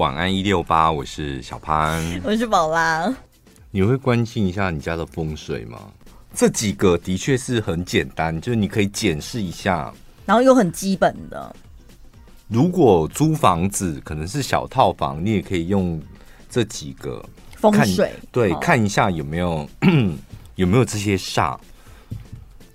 晚安一六八，我是小潘，我是宝拉。你会关心一下你家的风水吗？这几个的确是很简单，就是你可以检视一下，然后又很基本的。如果租房子可能是小套房，你也可以用这几个风水，对，哦、看一下有没有 有没有这些煞。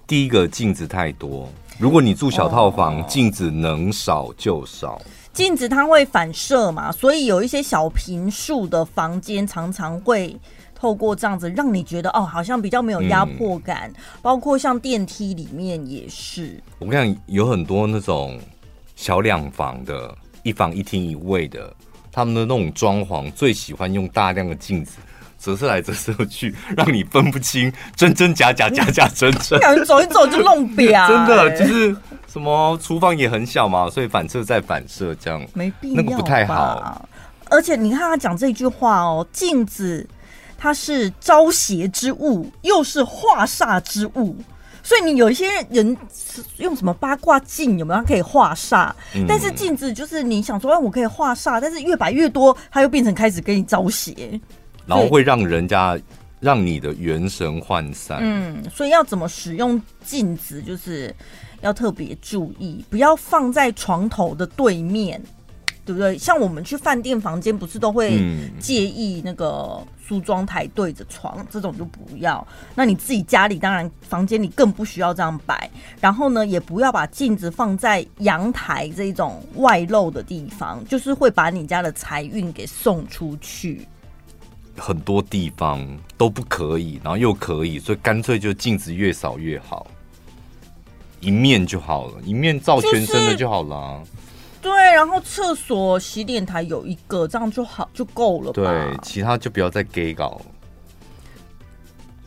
第一个镜子太多，如果你住小套房，哦、镜子能少就少。镜子它会反射嘛，所以有一些小平数的房间常常会透过这样子让你觉得哦，好像比较没有压迫感。嗯、包括像电梯里面也是。我跟你讲，有很多那种小两房的，一房一厅一卫的，他们的那种装潢最喜欢用大量的镜子。折射来折射去，让你分不清真真假假，假假真真。感觉走一走就弄表，真的就是什么厨房也很小嘛，所以反射再反射这样，没必要，那个不太好。而且你看他讲这句话哦，镜子它是招邪之物，又是化煞之物，所以你有一些人用什么八卦镜有没有？它可以化煞，嗯、但是镜子就是你想说，哎，我可以化煞，但是越摆越多，它又变成开始给你招邪。然后会让人家让你的元神涣散。嗯，所以要怎么使用镜子，就是要特别注意，不要放在床头的对面，对不对？像我们去饭店房间，不是都会介意那个梳妆台对着床，这种就不要。那你自己家里当然房间里更不需要这样摆。然后呢，也不要把镜子放在阳台这种外露的地方，就是会把你家的财运给送出去。很多地方都不可以，然后又可以，所以干脆就镜子越少越好，一面就好了，一面照全身的就好了。对，然后厕所洗脸台有一个，这样就好就够了。对，其他就不要再给搞。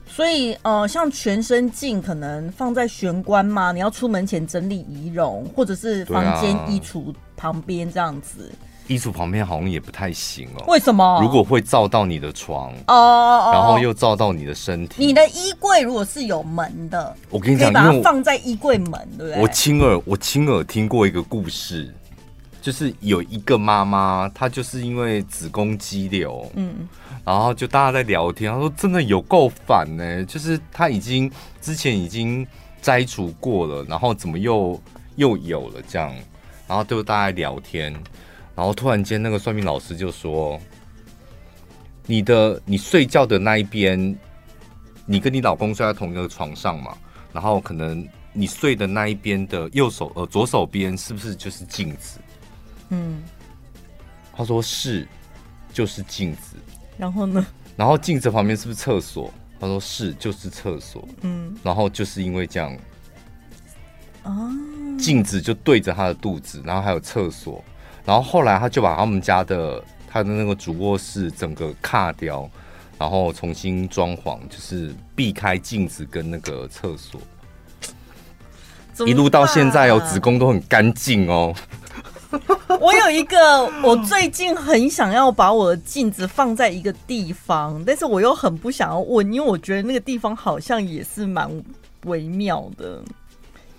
所以呃，像全身镜可能放在玄关嘛，你要出门前整理仪容，或者是房间衣橱旁边这样子。衣橱旁边好像也不太行哦。为什么？如果会照到你的床哦，然后又照到你的身体。你的衣柜如果是有门的，我跟你讲，可以把它放在衣柜门，对不对？我亲耳我亲耳听过一个故事，就是有一个妈妈，她就是因为子宫肌瘤，嗯，然后就大家在聊天，她说真的有够烦呢，就是她已经之前已经摘除过了，然后怎么又又有了这样，然后就大家聊天。然后突然间，那个算命老师就说：“你的你睡觉的那一边，你跟你老公睡在同一个床上嘛？然后可能你睡的那一边的右手呃左手边是不是就是镜子？”嗯，他说是，就是镜子。然后呢？然后镜子旁边是不是厕所？他说是，就是厕所。嗯，然后就是因为这样，哦，镜子就对着他的肚子，然后还有厕所。然后后来他就把他们家的他的那个主卧室整个卡掉，然后重新装潢，就是避开镜子跟那个厕所，一路到现在哦，子宫都很干净哦。我有一个，我最近很想要把我的镜子放在一个地方，但是我又很不想要问，因为我觉得那个地方好像也是蛮微妙的，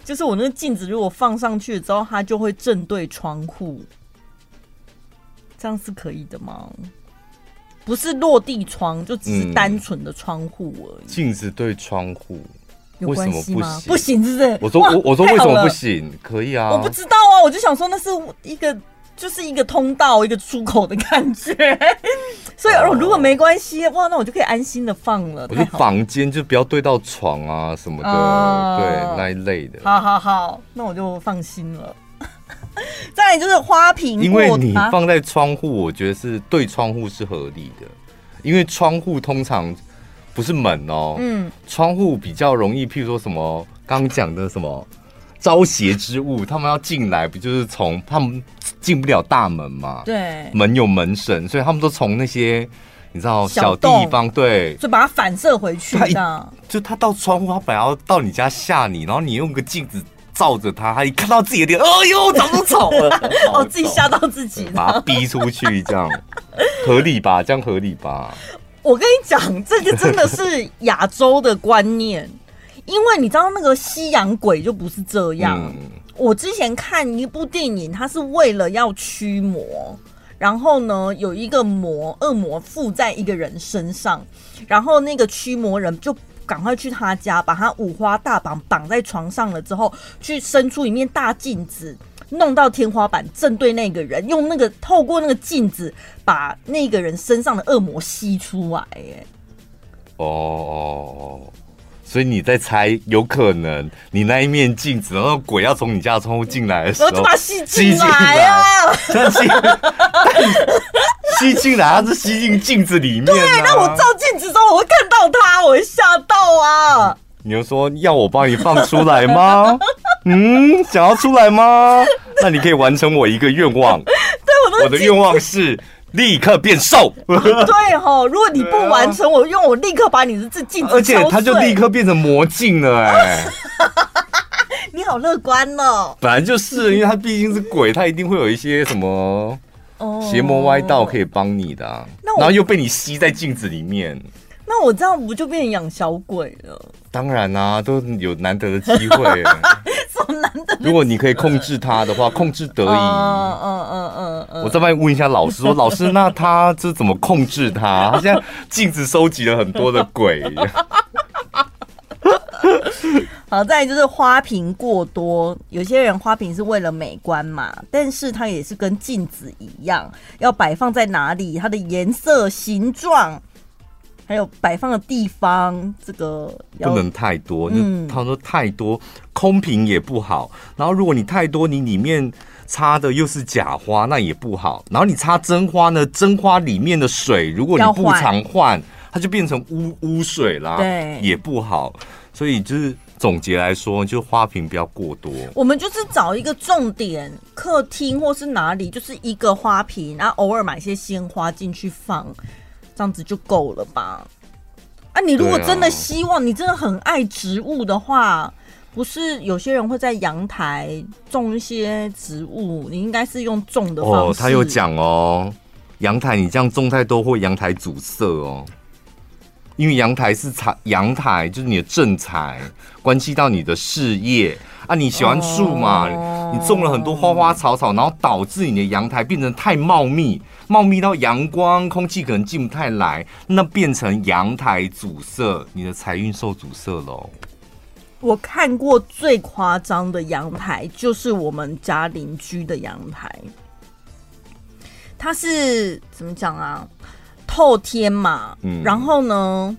就是我那个镜子如果放上去之后，它就会正对窗户。这样是可以的吗？不是落地窗，就只是单纯的窗户而已。镜子对窗户有关系吗？不行，是不是？我说我我说为什么不行？可以啊，我不知道啊，我就想说那是一个就是一个通道，一个出口的感觉。所以如果没关系，哇，那我就可以安心的放了。我说房间就不要对到床啊什么的，对那一类的。好好好，那我就放心了。再来就是花瓶，因为你放在窗户，我觉得是对窗户是合理的，因为窗户通常不是门哦，嗯，窗户比较容易，譬如说什么刚刚讲的什么招邪之物，他们要进来，不就是从他们进不了大门嘛？对，门有门神，所以他们都从那些你知道小地方，对，就把它反射回去的。就他到窗户，他本来要到你家吓你，然后你用个镜子。照着他，他一看到自己的脸，哎呦，长得丑了，哦，自己吓到自己，把他逼出去，这样。合理吧？这样合理吧？我跟你讲，这个真的是亚洲的观念，因为你知道那个西洋鬼就不是这样。嗯、我之前看一部电影，他是为了要驱魔，然后呢，有一个魔恶魔附在一个人身上，然后那个驱魔人就赶快去他家，把他五花大绑绑在床上了之后，去伸出一面大镜子，弄到天花板正对那个人，用那个透过那个镜子把那个人身上的恶魔吸出来。哎，哦。所以你在猜，有可能你那一面镜子，然后鬼要从你家窗户进来的时候，就把吸进来啊！吸吸进来，它是吸进镜子里面。对，那我照镜子的时候，我会看到它，我会吓到啊！你又说要我帮你放出来吗？嗯，想要出来吗？那你可以完成我一个愿望。对，我的愿望是。立刻变瘦，对吼，如果你不完成，我用我立刻把你的这镜子，而且它就立刻变成魔镜了，哎，你好乐观哦。本来就是，因为它毕竟是鬼，它一定会有一些什么邪魔歪道可以帮你的，然后又被你吸在镜子里面，那我这样不就变成养小鬼了？当然啊，都有难得的机会。如果你可以控制他的话，控制得宜。嗯嗯嗯嗯。我在外面问一下老师，说老师，那他这怎么控制他？他现在镜子收集了很多的鬼。好，再来就是花瓶过多，有些人花瓶是为了美观嘛，但是它也是跟镜子一样，要摆放在哪里，它的颜色、形状。还有摆放的地方，这个不能太多。嗯，他说太多空瓶也不好。然后如果你太多，你里面插的又是假花，那也不好。然后你插真花呢，真花里面的水，如果你不常换，它就变成污污水啦，对，也不好。所以就是总结来说，就花瓶不要过多。我们就是找一个重点，客厅或是哪里，就是一个花瓶，然后偶尔买些鲜花进去放。这样子就够了吧？啊，你如果真的希望，你真的很爱植物的话，不是有些人会在阳台种一些植物？你应该是用种的方式。哦，他有讲哦，阳台你这样种太多会阳台阻塞哦，因为阳台是财，阳台就是你的正财，关系到你的事业啊。你喜欢树嘛？哦，你种了很多花花草草，然后导致你的阳台变成太茂密。茂密到阳光、空气可能进不太来，那变成阳台阻塞，你的财运受阻塞喽。我看过最夸张的阳台，就是我们家邻居的阳台。它是怎么讲啊？透天嘛，嗯，然后呢，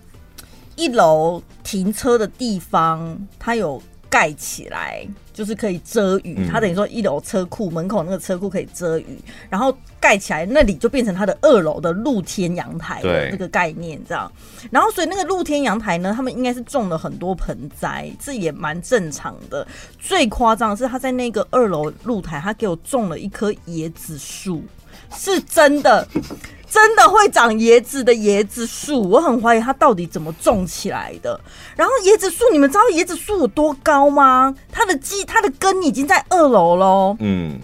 一楼停车的地方，它有盖起来。就是可以遮雨，它等于说一楼车库门口那个车库可以遮雨，然后盖起来那里就变成它的二楼的露天阳台的这个概念，这样。然后所以那个露天阳台呢，他们应该是种了很多盆栽，这也蛮正常的。最夸张的是他在那个二楼露台，他给我种了一棵椰子树，是真的。真的会长椰子的椰子树，我很怀疑它到底怎么种起来的。然后椰子树，你们知道椰子树有多高吗？它的基，它的根已经在二楼喽。嗯，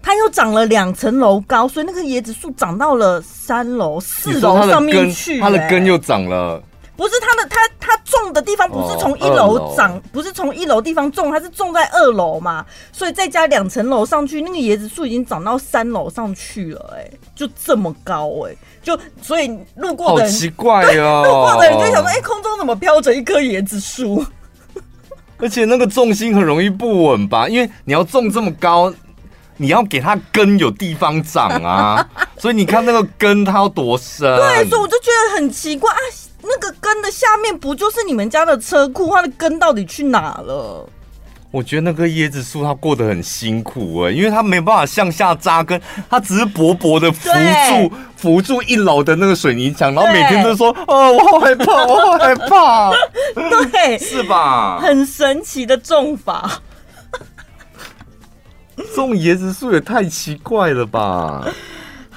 它又长了两层楼高，所以那个椰子树长到了三楼、四楼上面去。它的根又长了。不是它的，它它种的地方不是从一楼长，不是从一楼地方种，它是种在二楼嘛，所以再加两层楼上去，那个椰子树已经长到三楼上去了，哎，就这么高，哎，就所以路过的人好奇怪哦，路过的人就想说，哎，空中怎么飘着一棵椰子树？而且那个重心很容易不稳吧？因为你要种这么高，你要给它根有地方长啊，所以你看那个根它要多深？对，所以我就觉得很奇怪啊。那个根的下面不就是你们家的车库？它的根到底去哪了？我觉得那棵椰子树它过得很辛苦哎、欸，因为它没办法向下扎根，它只是薄薄的扶住扶住一楼的那个水泥墙，然后每天都说：“哦，我好害怕，我好害怕。”对，是吧？很神奇的种法，种椰子树也太奇怪了吧？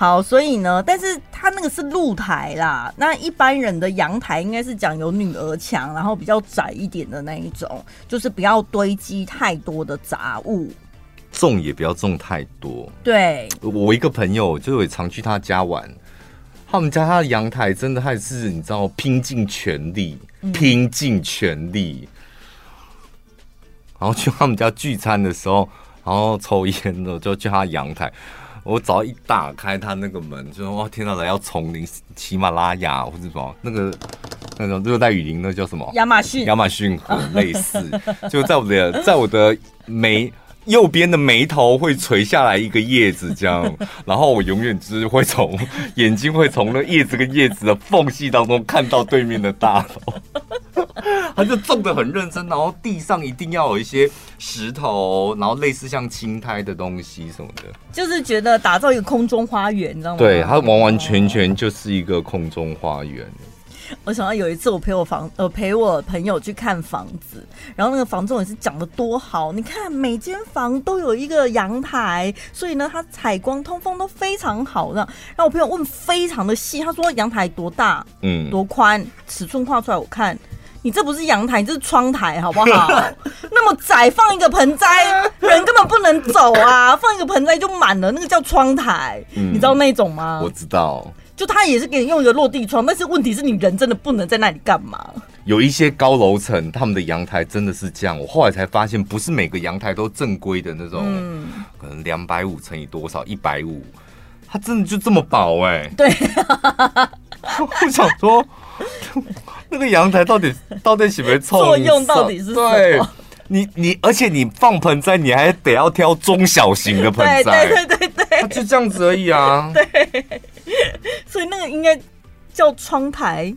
好，所以呢，但是它那个是露台啦，那一般人的阳台应该是讲有女儿墙，然后比较窄一点的那一种，就是不要堆积太多的杂物，种也不要种太多。对，我一个朋友就也常去他家玩，他们家他的阳台真的还是你知道拼尽全力，拼尽全力，然后去他们家聚餐的时候，然后抽烟的就去他阳台。我只要一打开他那个门，就说哇，天哪，来要丛林，喜马拉雅或者什么那个那种热带雨林，那叫什么？亚马逊，亚马逊河类似，就在我的在我的眉右边的眉头会垂下来一个叶子，这样，然后我永远只会从眼睛会从那叶子跟叶子的缝隙当中看到对面的大楼。他就种的很认真，然后地上一定要有一些石头，然后类似像青苔的东西什么的，就是觉得打造一个空中花园，你知道吗？对，它完完全全就是一个空中花园。我想到有一次我陪我房呃陪我朋友去看房子，然后那个房仲也是讲的多好，你看每间房都有一个阳台，所以呢它采光通风都非常好。然后我朋友问非常的细，他说阳台多大？嗯，多宽？尺寸画出来我看。你这不是阳台，你这是窗台，好不好？那么窄，放一个盆栽，人根本不能走啊！放一个盆栽就满了，那个叫窗台，嗯、你知道那种吗？我知道，就他也是给你用一个落地窗，但是问题是你人真的不能在那里干嘛？有一些高楼层，他们的阳台真的是这样。我后来才发现，不是每个阳台都正规的那种，嗯、可能两百五乘以多少，一百五，它真的就这么薄哎、欸？对，我想说。那个阳台到底到底是不是 作用到底是什么？对，你你而且你放盆栽，你还得要挑中小型的盆栽，对对对对对，就这样子而已啊。对，所以那个应该叫窗台、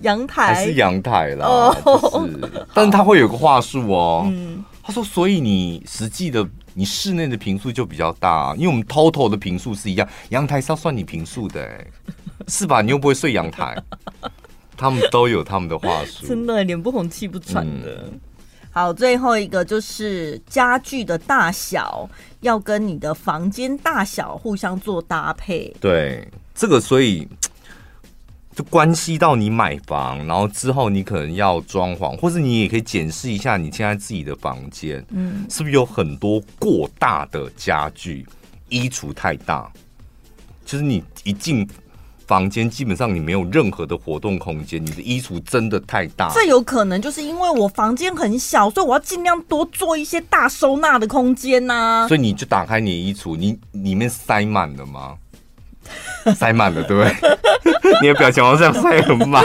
阳台还是阳台啦？哦，是，但是他会有个话术哦。嗯，他说，所以你实际的你室内的平数就比较大，因为我们 total 的平数是一样，阳台是要算你平数的，哎，是吧？你又不会睡阳台。他们都有他们的话术，真的脸不红气不喘的。嗯、好，最后一个就是家具的大小要跟你的房间大小互相做搭配。对，这个所以就关系到你买房，然后之后你可能要装潢，或是你也可以检视一下你现在自己的房间，嗯，是不是有很多过大的家具，衣橱太大，就是你一进。房间基本上你没有任何的活动空间，你的衣橱真的太大。这有可能就是因为我房间很小，所以我要尽量多做一些大收纳的空间呐、啊。所以你就打开你的衣橱，你里面塞满了吗？塞满了，对不对？你的表情好像塞很满。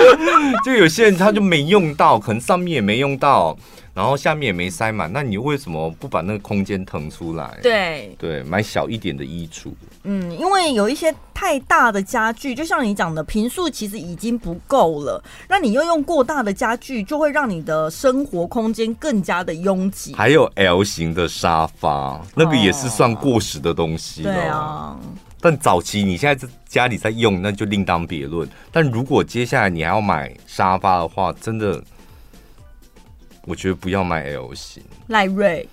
就有些人他就没用到，可能上面也没用到。然后下面也没塞满，那你为什么不把那个空间腾出来？对对，买小一点的衣橱。嗯，因为有一些太大的家具，就像你讲的，平数其实已经不够了。那你又用过大的家具，就会让你的生活空间更加的拥挤。还有 L 型的沙发，那个也是算过时的东西了。对啊。但早期你现在在家里在用，那就另当别论。但如果接下来你还要买沙发的话，真的。我觉得不要买 L 型，赖瑞，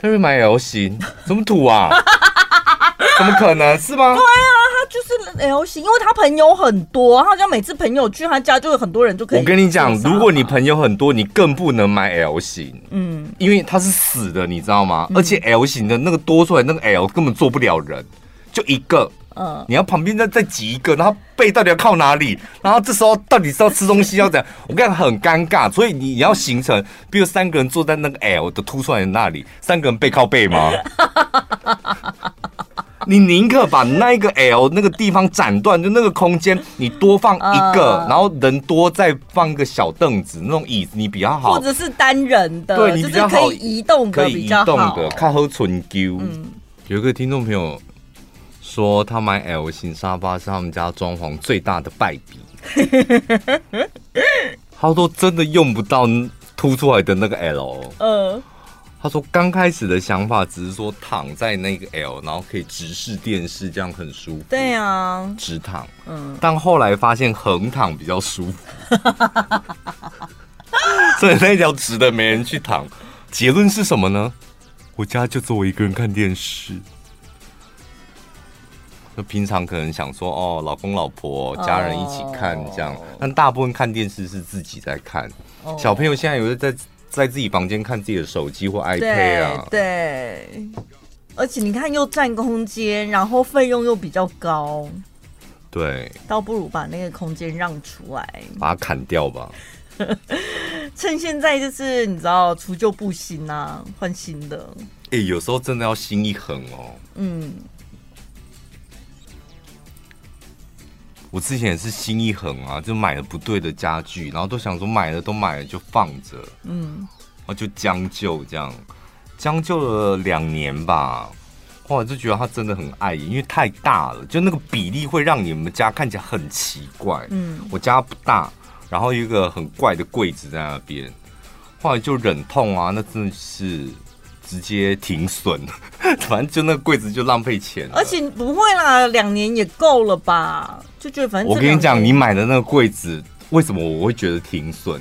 他会买 L 型，怎么土啊？怎么可能是吗？对啊，他就是 L 型，因为他朋友很多，他好像每次朋友去他家，就有很多人就可以。我跟你讲，如果你朋友很多，你更不能买 L 型，嗯，因为它是死的，你知道吗？嗯、而且 L 型的那个多出来那个 L 根本坐不了人，就一个。嗯，你要旁边再再挤一个，然后背到底要靠哪里？然后这时候到底是要吃东西要怎样？我跟你讲很尴尬，所以你你要形成，比如三个人坐在那个 L 的凸出来的那里，三个人背靠背吗？你宁可把那个 L 那个地方斩断，就那个空间你多放一个，然后人多再放一个小凳子，那种椅子你比较好，或者是单人的，对你比较好，可以移动的，可以移动的，靠喝纯 Q。有一个听众朋友。说他买 L 型沙发是他们家装潢最大的败笔，他说真的用不到凸出来的那个 L。嗯，他说刚开始的想法只是说躺在那个 L，然后可以直视电视，这样很舒服。对啊，直躺。嗯，但后来发现横躺比较舒服，所以那条直的没人去躺。结论是什么呢？我家就只有我一个人看电视。就平常可能想说哦，老公老婆家人一起看这样，但大部分看电视是自己在看。小朋友现在有的在在自己房间看自己的手机或 iPad 啊，对，而且你看又占空间，然后费用又比较高，对，倒不如把那个空间让出来，把它砍掉吧。趁现在就是你知道除旧布新啊，换新的。哎、欸，有时候真的要心一横哦。嗯。我之前也是心一横啊，就买了不对的家具，然后都想说买了都买了就放着，嗯，然后就将就这样，将就了两年吧。后来就觉得他真的很碍眼，因为太大了，就那个比例会让你们家看起来很奇怪。嗯，我家不大，然后一个很怪的柜子在那边，后来就忍痛啊，那真的是直接停损，反正就那个柜子就浪费钱。而且不会啦，两年也够了吧？就觉得反正我跟你讲，你买的那个柜子，为什么我会觉得停损？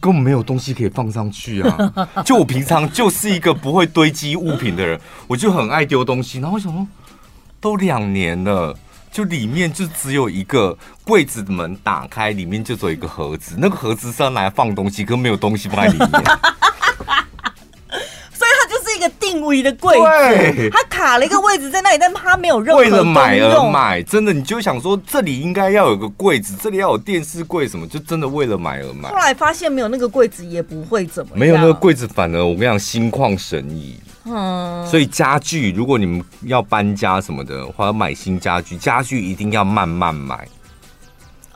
根本没有东西可以放上去啊！就我平常就是一个不会堆积物品的人，我就很爱丢东西。然后我想说，都两年了，就里面就只有一个柜子的门打开，里面就只有一个盒子，那个盒子是要拿来放东西，可没有东西放在里面。一个定位的柜子，他卡了一个位置在那里，但它没有任何为了买而买，真的，你就想说这里应该要有个柜子，这里要有电视柜什么，就真的为了买而买。后来发现没有那个柜子也不会怎么样，没有那个柜子反而我跟你讲心旷神怡。嗯，所以家具如果你们要搬家什么的，或者买新家具，家具一定要慢慢买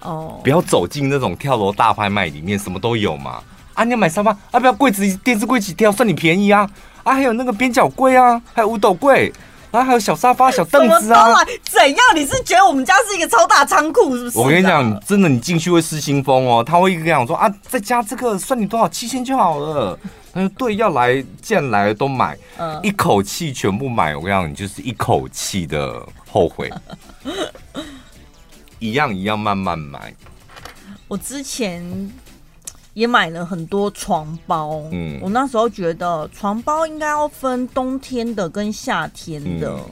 哦，不要走进那种跳楼大拍卖里面，什么都有嘛。啊，你要买沙发啊，不要柜子电视柜一起跳，算你便宜啊。啊，还有那个边角柜啊，还有五斗柜，然后还有小沙发、小凳子啊。怎样？你是觉得我们家是一个超大仓库，是不是？我跟你讲，真的，你进去会失心疯哦。他会跟你讲说啊，再加这个算你多少，七千就好了。他说对，要来既然来了都买，嗯、一口气全部买。我跟你讲，你就是一口气的后悔。一样一样慢慢买。我之前。也买了很多床包，嗯，我那时候觉得床包应该要分冬天的跟夏天的，嗯、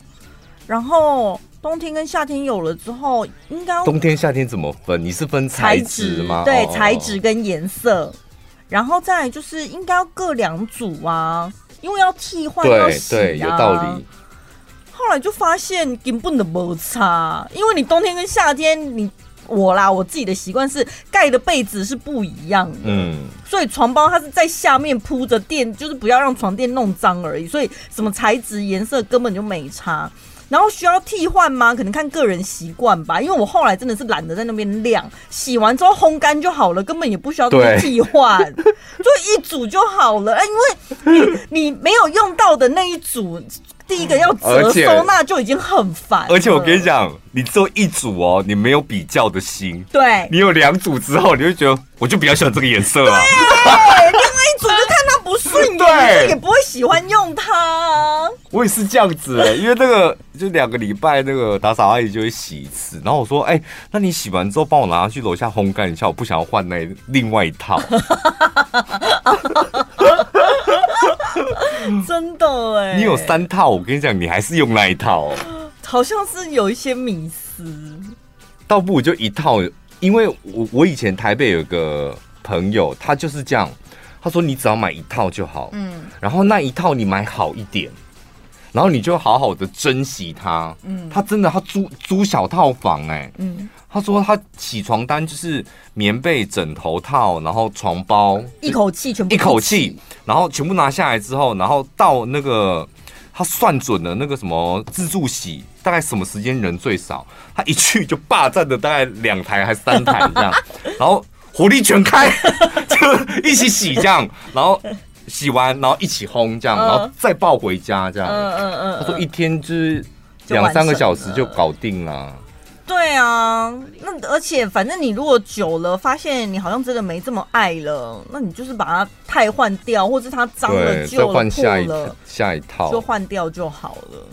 然后冬天跟夏天有了之后，应该冬天夏天怎么分？你是分材质吗？对，哦、材质跟颜色，然后再来就是应该要各两组啊，因为要替换要洗啊，对，有道理。后来就发现根本的摩擦，因为你冬天跟夏天你。我啦，我自己的习惯是盖的被子是不一样的，嗯，所以床包它是在下面铺着垫，就是不要让床垫弄脏而已。所以什么材质、颜色根本就没差。然后需要替换吗？可能看个人习惯吧。因为我后来真的是懒得在那边晾，洗完之后烘干就好了，根本也不需要替换，对就一组就好了。哎，因为你你没有用到的那一组。第一个要折收纳就已经很烦，而且我跟你讲，你做一组哦，你没有比较的心。对，你有两组之后，你会觉得我就比较喜欢这个颜色啊。对，另外一组就看它不顺眼，对也不会喜欢用它。我也是这样子哎，因为那个就两个礼拜，那个打扫阿姨就会洗一次，然后我说，哎，那你洗完之后帮我拿去楼下烘干一下，我不想要换那另外一套。真的哎，你有三套，我跟你讲，你还是用那一套，好像是有一些迷思。倒不如就一套，因为我我以前台北有个朋友，他就是这样，他说你只要买一套就好，嗯，然后那一套你买好一点，然后你就好好的珍惜它，嗯，他真的他租租小套房哎，嗯。他说他起床单就是棉被、枕头套，然后床包，一口气全部一口气，然后全部拿下来之后，然后到那个他算准了那个什么自助洗，大概什么时间人最少，他一去就霸占了大概两台还是三台这样，然后火力全开，就一起洗这样，然后洗完然后一起烘这样，然后再抱回家这样，嗯嗯嗯，他说一天就是两三个小时就搞定了。对啊，那而且反正你如果久了发现你好像真的没这么爱了，那你就是把它汰换掉，或者它脏了、旧了、破了，下一下一套就换掉就好了。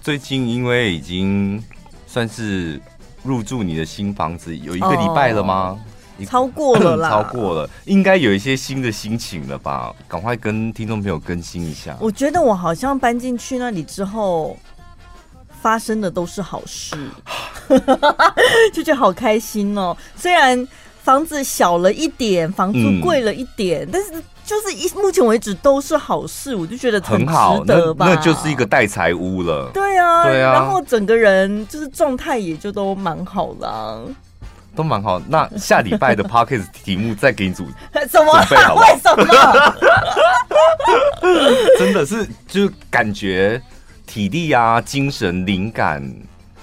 最近因为已经算是入住你的新房子有一个礼拜了吗？哦、超过了啦，超过了，应该有一些新的心情了吧？赶快跟听众朋友更新一下。我觉得我好像搬进去那里之后。发生的都是好事，就觉得好开心哦。虽然房子小了一点，房租贵了一点，嗯、但是就是一目前为止都是好事，我就觉得很值得吧。那，那就是一个代财屋了。对啊，对啊。然后整个人就是状态也就都蛮好的，都蛮好。那下礼拜的 Podcast 题目再给你组什么？为什么？真的是，就感觉。体力啊，精神、灵感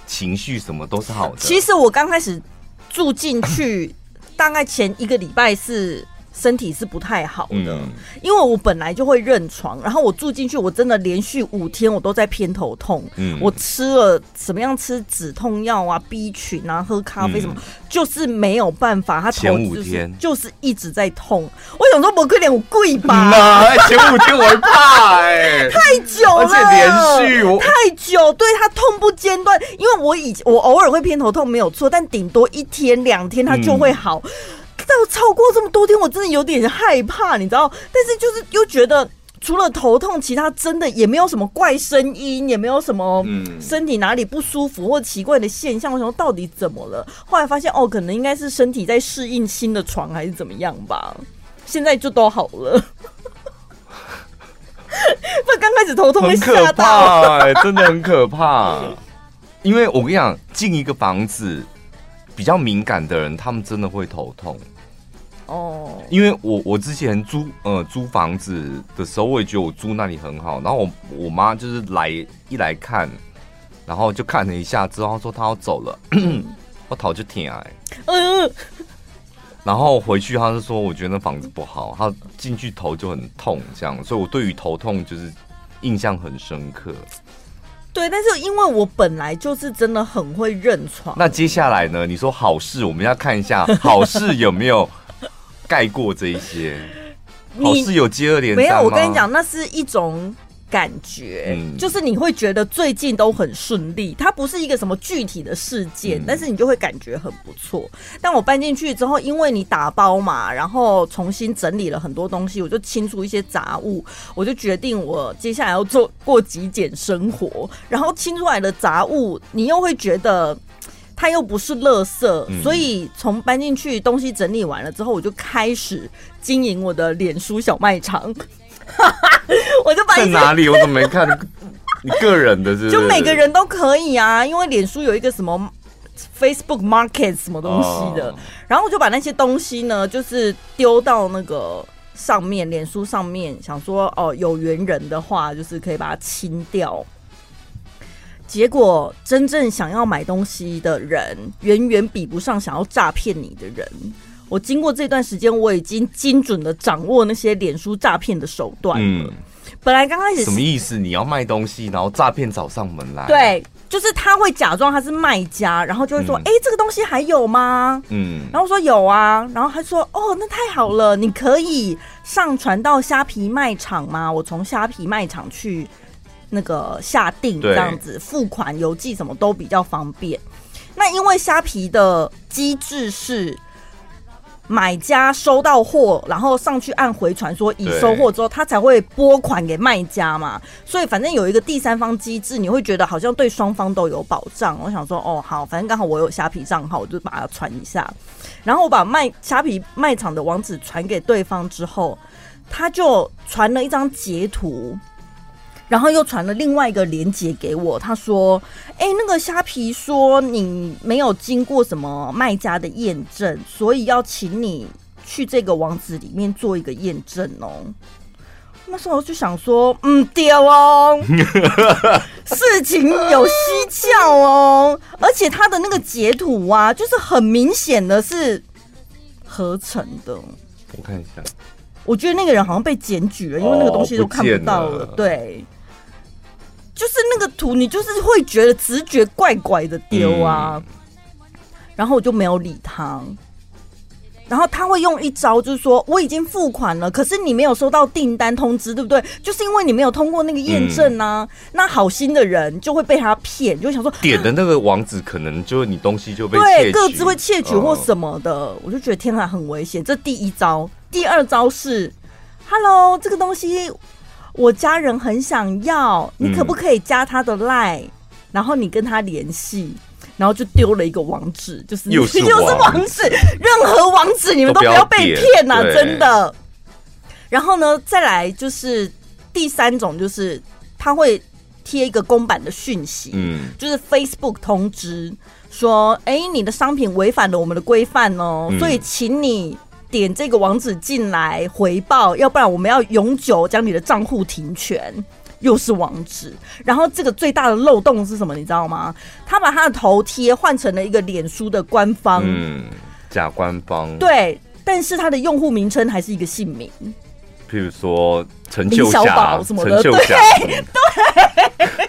情绪什么都是好的。其实我刚开始住进去，大概前一个礼拜是。身体是不太好的，嗯、因为我本来就会认床，然后我住进去，我真的连续五天我都在偏头痛。嗯，我吃了什么样吃止痛药啊、B 群啊、喝咖啡什么，嗯、就是没有办法。他头、就是、前五天就是一直在痛。我想说，我可点我跪吧。前五天我会怕哎、欸，太久了，而且连续太久，对他痛不间断。因为我以我偶尔会偏头痛没有错，但顶多一天两天他就会好。嗯但我超过这么多天，我真的有点害怕，你知道？但是就是又觉得除了头痛，其他真的也没有什么怪声音，也没有什么身体哪里不舒服或奇怪的现象。我想说到底怎么了？后来发现哦，可能应该是身体在适应新的床还是怎么样吧。现在就都好了。不，刚开始头痛会吓到，哎，真的很可怕。因为我跟你讲，进一个房子比较敏感的人，他们真的会头痛。哦，oh. 因为我我之前租呃租房子的时候，我也觉得我租那里很好。然后我我妈就是来一来看，然后就看了一下之后，她说她要走了，我头就疼哎，嗯，然后回去她就说，我觉得那房子不好，她进去头就很痛，这样，所以我对于头痛就是印象很深刻。对，但是因为我本来就是真的很会认床。那接下来呢？你说好事，我们要看一下好事有没有。盖过这一些，好事有接二连三？没有，我跟你讲，那是一种感觉，嗯、就是你会觉得最近都很顺利。它不是一个什么具体的事件，嗯、但是你就会感觉很不错。但我搬进去之后，因为你打包嘛，然后重新整理了很多东西，我就清除一些杂物，我就决定我接下来要做过极简生活。然后清出来的杂物，你又会觉得。它又不是垃圾，嗯、所以从搬进去东西整理完了之后，我就开始经营我的脸书小卖场。我就把在哪里？我怎么没看？你个人的？就每个人都可以啊，因为脸书有一个什么 Facebook Market 什么东西的，哦、然后我就把那些东西呢，就是丢到那个上面，脸书上面，想说哦，有缘人的话，就是可以把它清掉。结果，真正想要买东西的人，远远比不上想要诈骗你的人。我经过这段时间，我已经精准的掌握那些脸书诈骗的手段了。嗯，本来刚开始什么意思？你要卖东西，然后诈骗找上门来？对，就是他会假装他是卖家，然后就会说：“哎、嗯，这个东西还有吗？”嗯，然后说有啊，然后他说：“哦，那太好了，你可以上传到虾皮卖场吗？我从虾皮卖场去。”那个下定这样子，付款邮寄什么都比较方便。那因为虾皮的机制是买家收到货，然后上去按回传说已收货之后，他才会拨款给卖家嘛。所以反正有一个第三方机制，你会觉得好像对双方都有保障。我想说，哦，好，反正刚好我有虾皮账号，我就把它传一下。然后我把卖虾皮卖场的网址传给对方之后，他就传了一张截图。然后又传了另外一个链接给我，他说：“哎，那个虾皮说你没有经过什么卖家的验证，所以要请你去这个网址里面做一个验证哦。”那时候就想说：“嗯，丢哦，事情有蹊跷哦，而且他的那个截图啊，就是很明显的是合成的。”我看一下，我觉得那个人好像被检举了，因为那个东西都看不到了。对。就是那个图，你就是会觉得直觉怪怪的丢啊，嗯、然后我就没有理他。然后他会用一招，就是说我已经付款了，可是你没有收到订单通知，对不对？就是因为你没有通过那个验证啊。嗯、那好心的人就会被他骗，就想说点的那个网址可能就是你东西就被对各自会窃取或什么的，哦、我就觉得天啊，很危险。这第一招，第二招是，Hello，这个东西。我家人很想要，你可不可以加他的 line，嗯、然后你跟他联系，然后就丢了一个网址，就是 又是网址，任何网址你们都不要被骗呐、啊，真的。然后呢，再来就是第三种，就是他会贴一个公版的讯息，嗯，就是 Facebook 通知说，哎，你的商品违反了我们的规范哦，嗯、所以请你。点这个网址进来回报，要不然我们要永久将你的账户停权。又是网址。然后这个最大的漏洞是什么？你知道吗？他把他的头贴换成了一个脸书的官方，嗯，假官方。对，但是他的用户名称还是一个姓名，譬如说陈秀霞什么的，对。对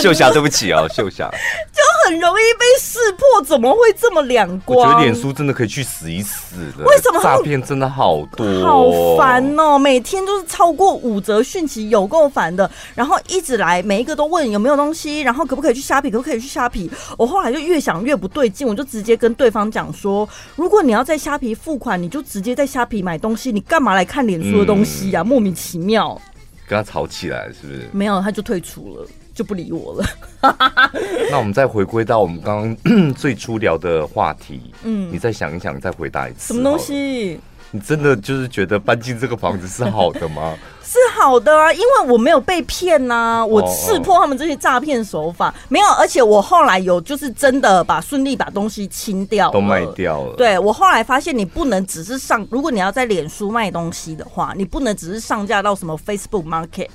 秀霞，对不起哦，秀霞，就很容易被识破，怎么会这么两光？我觉得脸书真的可以去死一死的。为什么诈骗真的好多，好烦哦！每天都是超过五折讯息，有够烦的。然后一直来，每一个都问有没有东西，然后可不可以去虾皮，可不可以去虾皮？我后来就越想越不对劲，我就直接跟对方讲说：如果你要在虾皮付款，你就直接在虾皮买东西，你干嘛来看脸书的东西呀、啊？嗯、莫名其妙，跟他吵起来是不是？没有，他就退出了。就不理我了。那我们再回归到我们刚刚 最初聊的话题，嗯，你再想一想，再回答一次。什么东西？你真的就是觉得搬进这个房子是好的吗？是好的啊，因为我没有被骗呐、啊，我识破他们这些诈骗手法，没有，而且我后来有就是真的把顺利把东西清掉，都卖掉了。对，我后来发现，你不能只是上，如果你要在脸书卖东西的话，你不能只是上架到什么 Facebook Market。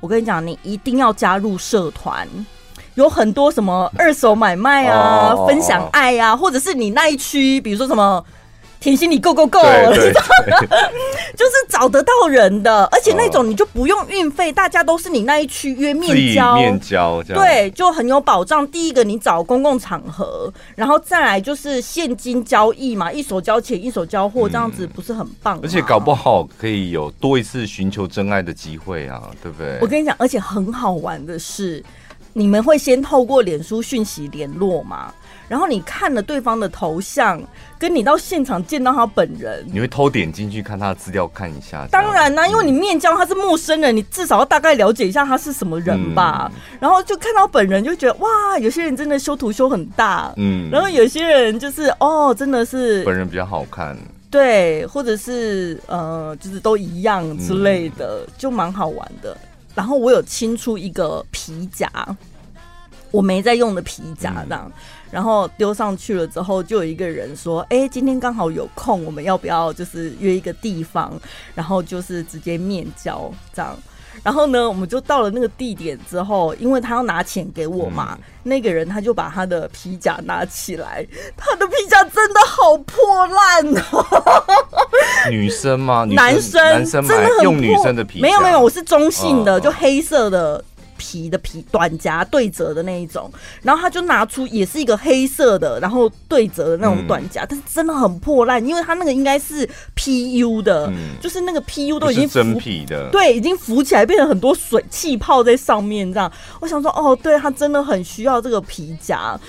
我跟你讲，你一定要加入社团，有很多什么二手买卖啊、oh, 分享爱啊，或者是你那一区，比如说什么。甜心，你够够够了，你知道吗？就是找得到人的，而且那种你就不用运费，大家都是你那一区约面交，面交这样，对，就很有保障。第一个，你找公共场合，然后再来就是现金交易嘛，一手交钱一手交货，这样子不是很棒？而且搞不好可以有多一次寻求真爱的机会啊，对不对？我跟你讲，而且很好玩的是，你们会先透过脸书讯息联络吗？然后你看了对方的头像，跟你到现场见到他本人，你会偷点进去看他的资料看一下。当然啦、啊，因为你面交他是陌生人，你至少要大概了解一下他是什么人吧。嗯、然后就看到本人，就觉得哇，有些人真的修图修很大，嗯。然后有些人就是哦，真的是本人比较好看，对，或者是呃，就是都一样之类的，嗯、就蛮好玩的。然后我有清出一个皮夹，我没在用的皮夹这样。嗯然后丢上去了之后，就有一个人说：“哎，今天刚好有空，我们要不要就是约一个地方，然后就是直接面交这样。”然后呢，我们就到了那个地点之后，因为他要拿钱给我嘛，嗯、那个人他就把他的皮夹拿起来，他的皮夹真的好破烂哦。女生吗？女生男生，男生真的很用女生的皮夹？没有没有，我是中性的，哦、就黑色的。皮的皮短夹对折的那一种，然后他就拿出也是一个黑色的，然后对折的那种短夹，嗯、但是真的很破烂，因为他那个应该是 PU 的，嗯、就是那个 PU 都已经真皮的，对，已经浮起来变成很多水气泡在上面，这样。我想说，哦，对，他真的很需要这个皮夹，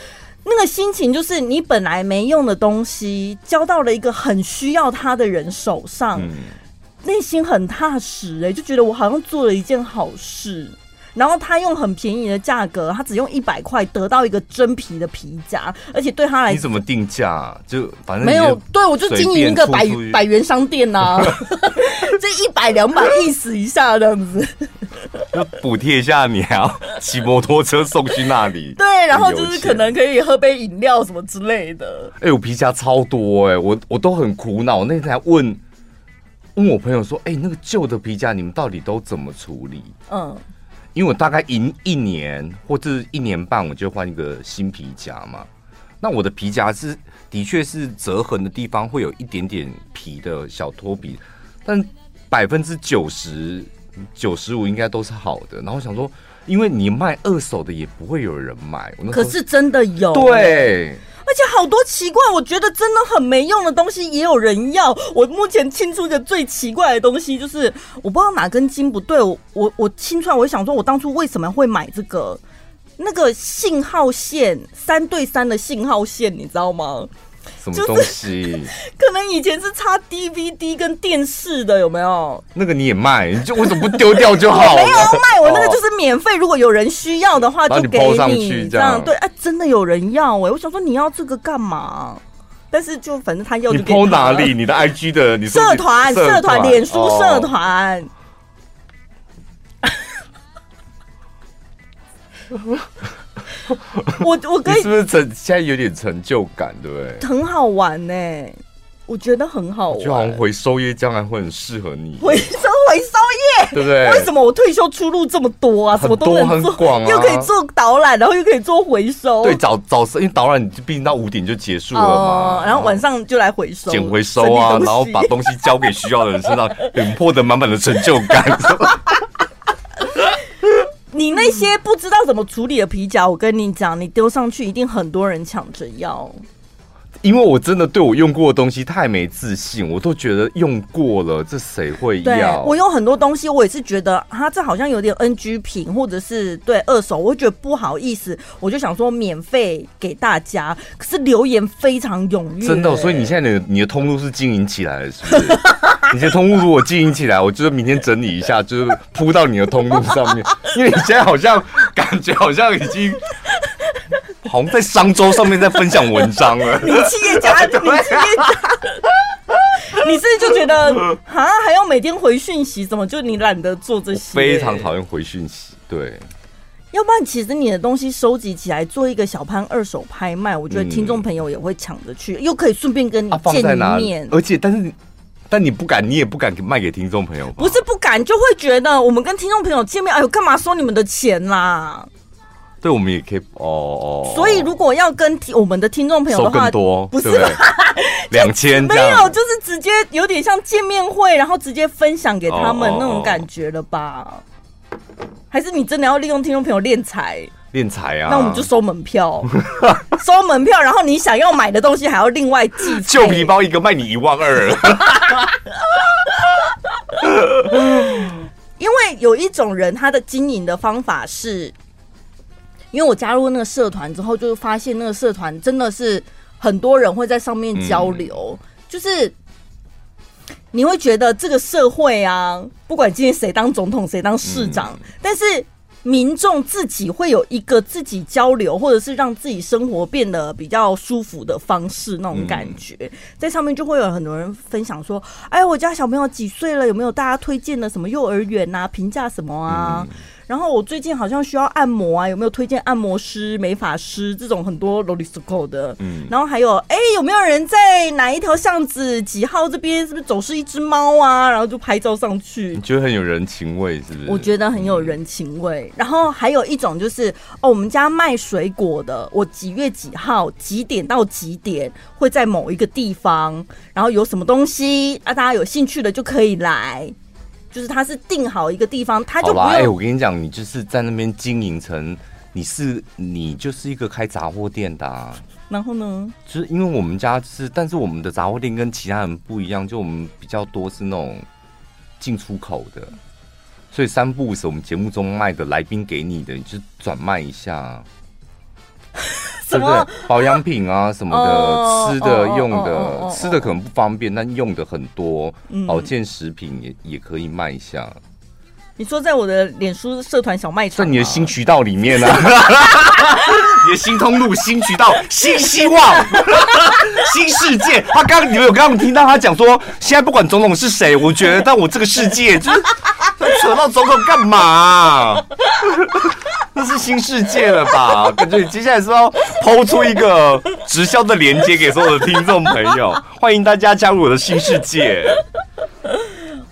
那个心情就是你本来没用的东西交到了一个很需要他的人手上，内、嗯、心很踏实哎、欸，就觉得我好像做了一件好事。然后他用很便宜的价格，他只用一百块得到一个真皮的皮夹，而且对他来，你怎么定价？就反正没有，对我就经营一个百百元商店呐、啊，这一百两百意思一下这样子，就补贴一下你，还 要骑摩托车送去那里。对，然后就是可能可以喝杯饮料什么之类的。哎、欸，我皮夹超多哎、欸，我我都很苦恼。我那天还问问我朋友说，哎、欸，那个旧的皮夹你们到底都怎么处理？嗯。因为我大概赢一年或者一年半，我就换一个新皮夹嘛。那我的皮夹是的确是折痕的地方会有一点点皮的小脱皮，但百分之九十九十五应该都是好的。然后想说，因为你卖二手的也不会有人买，可是真的有对。而且好多奇怪，我觉得真的很没用的东西也有人要。我目前清出一个最奇怪的东西，就是我不知道哪根筋不对，我我我清出来，我就想说，我当初为什么会买这个？那个信号线三对三的信号线，你知道吗？什么东西？可能以前是插 DVD 跟电视的，有没有？那个你也卖？你就为什么不丢掉就好了？没有卖，我那个就是免费。如果有人需要的话，就给你，你这样。对，哎、啊，真的有人要哎、欸！我想说你要这个干嘛？但是就反正他要就给你。你 PO 哪里？你的 IG 的？你社团？社团？脸书社团？哦 我我跟你是不是成现在有点成就感，对不对？很好玩呢、欸。我觉得很好玩，就好像回收业将来会很适合你。回收回收业，对不对？为什么我退休出路这么多啊？什么都能做，很广啊，又可以做导览，然后又可以做回收。对，早早因为导览你毕竟到五点就结束了嘛，呃，然后晚上就来回收，捡回收啊，然后把东西交给需要的人身上，很获得满满的成就感。些不知道怎么处理的皮夹，我跟你讲，你丢上去一定很多人抢着要。因为我真的对我用过的东西太没自信，我都觉得用过了，这谁会要？我用很多东西，我也是觉得它这好像有点 NG 品，或者是对二手，我会觉得不好意思，我就想说免费给大家。可是留言非常踊跃，真的。所以你现在的你的通路是经营起来了，是不是？你的通路如果经营起来，我就是明天整理一下，就是铺到你的通路上面，因为你现在好像感觉好像已经。好像在商周上面在分享文章了，女企业家，女企业家，你是就觉得啊，还要每天回讯息，怎么就你懒得做这些？非常讨厌回讯息，对。要不然，其实你的东西收集起来做一个小潘二手拍卖，我觉得听众朋友也会抢着去，又可以顺便跟你见一面。而且，但是，但你不敢，你也不敢卖给听众朋友。不是不敢，就会觉得我们跟听众朋友见面，哎呦，干嘛收你们的钱啦？对，我们也可以哦哦。所以如果要跟我们的听众朋友的话，多不是 两千？没有，就是直接有点像见面会，然后直接分享给他们那种感觉了吧？还是你真的要利用听众朋友练财？练财啊！那我们就收门票，收门票，然后你想要买的东西还要另外寄。旧皮包一个卖你一万二。因为有一种人，他的经营的方法是。因为我加入那个社团之后，就发现那个社团真的是很多人会在上面交流，嗯、就是你会觉得这个社会啊，不管今天谁当总统、谁当市长，嗯、但是民众自己会有一个自己交流，或者是让自己生活变得比较舒服的方式，那种感觉，嗯、在上面就会有很多人分享说：“哎，我家小朋友几岁了？有没有大家推荐的什么幼儿园啊？评价什么啊？”嗯然后我最近好像需要按摩啊，有没有推荐按摩师、美发师这种很多萝莉丝扣的？嗯，然后还有，哎，有没有人在哪一条巷子几号这边？是不是走失一只猫啊？然后就拍照上去，你觉得很有人情味，是不是？我觉得很有人情味。然后还有一种就是，哦，我们家卖水果的，我几月几号几点到几点会在某一个地方，然后有什么东西啊？大家有兴趣的就可以来。就是他是定好一个地方，他就不哎、欸，我跟你讲，你就是在那边经营成你是你就是一个开杂货店的、啊。然后呢，就是因为我们家是，但是我们的杂货店跟其他人不一样，就我们比较多是那种进出口的，所以三不五时我们节目中卖的来宾给你的，你就转卖一下。对不对？保养品啊什么的，哦、吃的、用的，吃的可能不方便，但用的很多。嗯、保健食品也也可以卖一下。你说在我的脸书社团小卖场，在你的新渠道里面呢、啊？你的新通路、新渠道、新希望、新世界。他刚刚你们有刚刚听到他讲说，现在不管总统是谁，我觉得但我这个世界就是扯到总统干嘛、啊？那是新世界了吧？感觉你接下来是要抛出一个直销的连接给所有的听众朋友，欢迎大家加入我的新世界，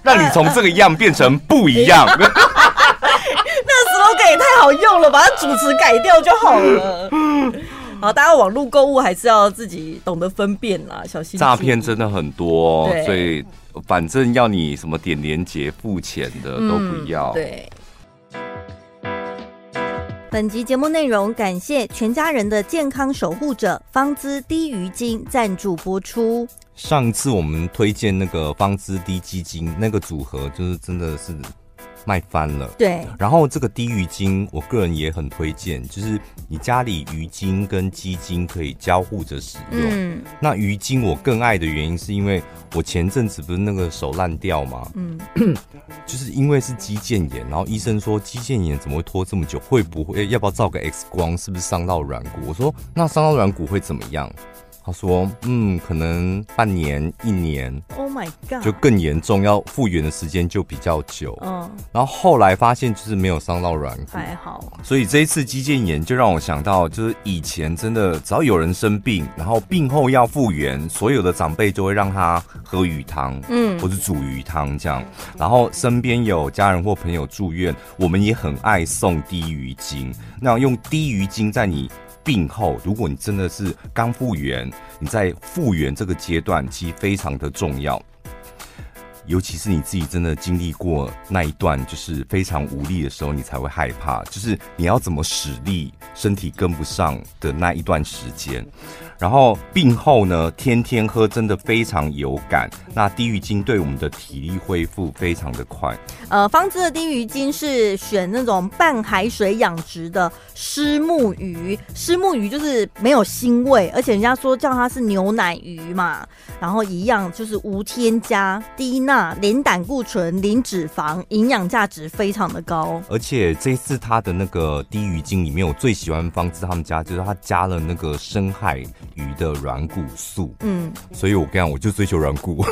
让你从这个样变成不一样。那个 slogan 也太好用了，把它主词改掉就好了。好，大家网络购物还是要自己懂得分辨啦，小心诈骗真的很多，对所以反正要你什么点连结付钱的都不要。嗯、对。本集节目内容感谢全家人的健康守护者方姿低鱼精赞助播出。上次我们推荐那个方姿 D 鸡精那个组合，就是真的是。卖翻了，对。然后这个低鱼精，我个人也很推荐，就是你家里鱼精跟鸡精可以交互着使用。嗯。那鱼精我更爱的原因，是因为我前阵子不是那个手烂掉吗？嗯。就是因为是肌腱炎，然后医生说肌腱炎怎么会拖这么久？会不会要不要照个 X 光？是不是伤到软骨？我说那伤到软骨会怎么样？他说：“嗯，可能半年、一年。” Oh my god！就更严重，要复原的时间就比较久。嗯，然后后来发现就是没有伤到软骨，还好。所以这一次肌腱炎就让我想到，就是以前真的只要有人生病，然后病后要复原，所有的长辈就会让他喝鱼汤，嗯，或者煮鱼汤这样。然后身边有家人或朋友住院，我们也很爱送低鱼精，那用低鱼精在你。病后，如果你真的是刚复原，你在复原这个阶段其实非常的重要，尤其是你自己真的经历过那一段就是非常无力的时候，你才会害怕，就是你要怎么使力，身体跟不上的那一段时间。然后病后呢，天天喝真的非常有感。那低鱼精对我们的体力恢复非常的快。呃，方知的低鱼精是选那种半海水养殖的虱目鱼，虱目鱼就是没有腥味，而且人家说叫它是牛奶鱼嘛。然后一样就是无添加、低钠、零胆固醇、零脂肪，营养价值非常的高。而且这次它的那个低鱼精里面，我最喜欢方子他们家就是它加了那个深海鱼的软骨素，嗯，所以我跟你讲，我就追求软骨。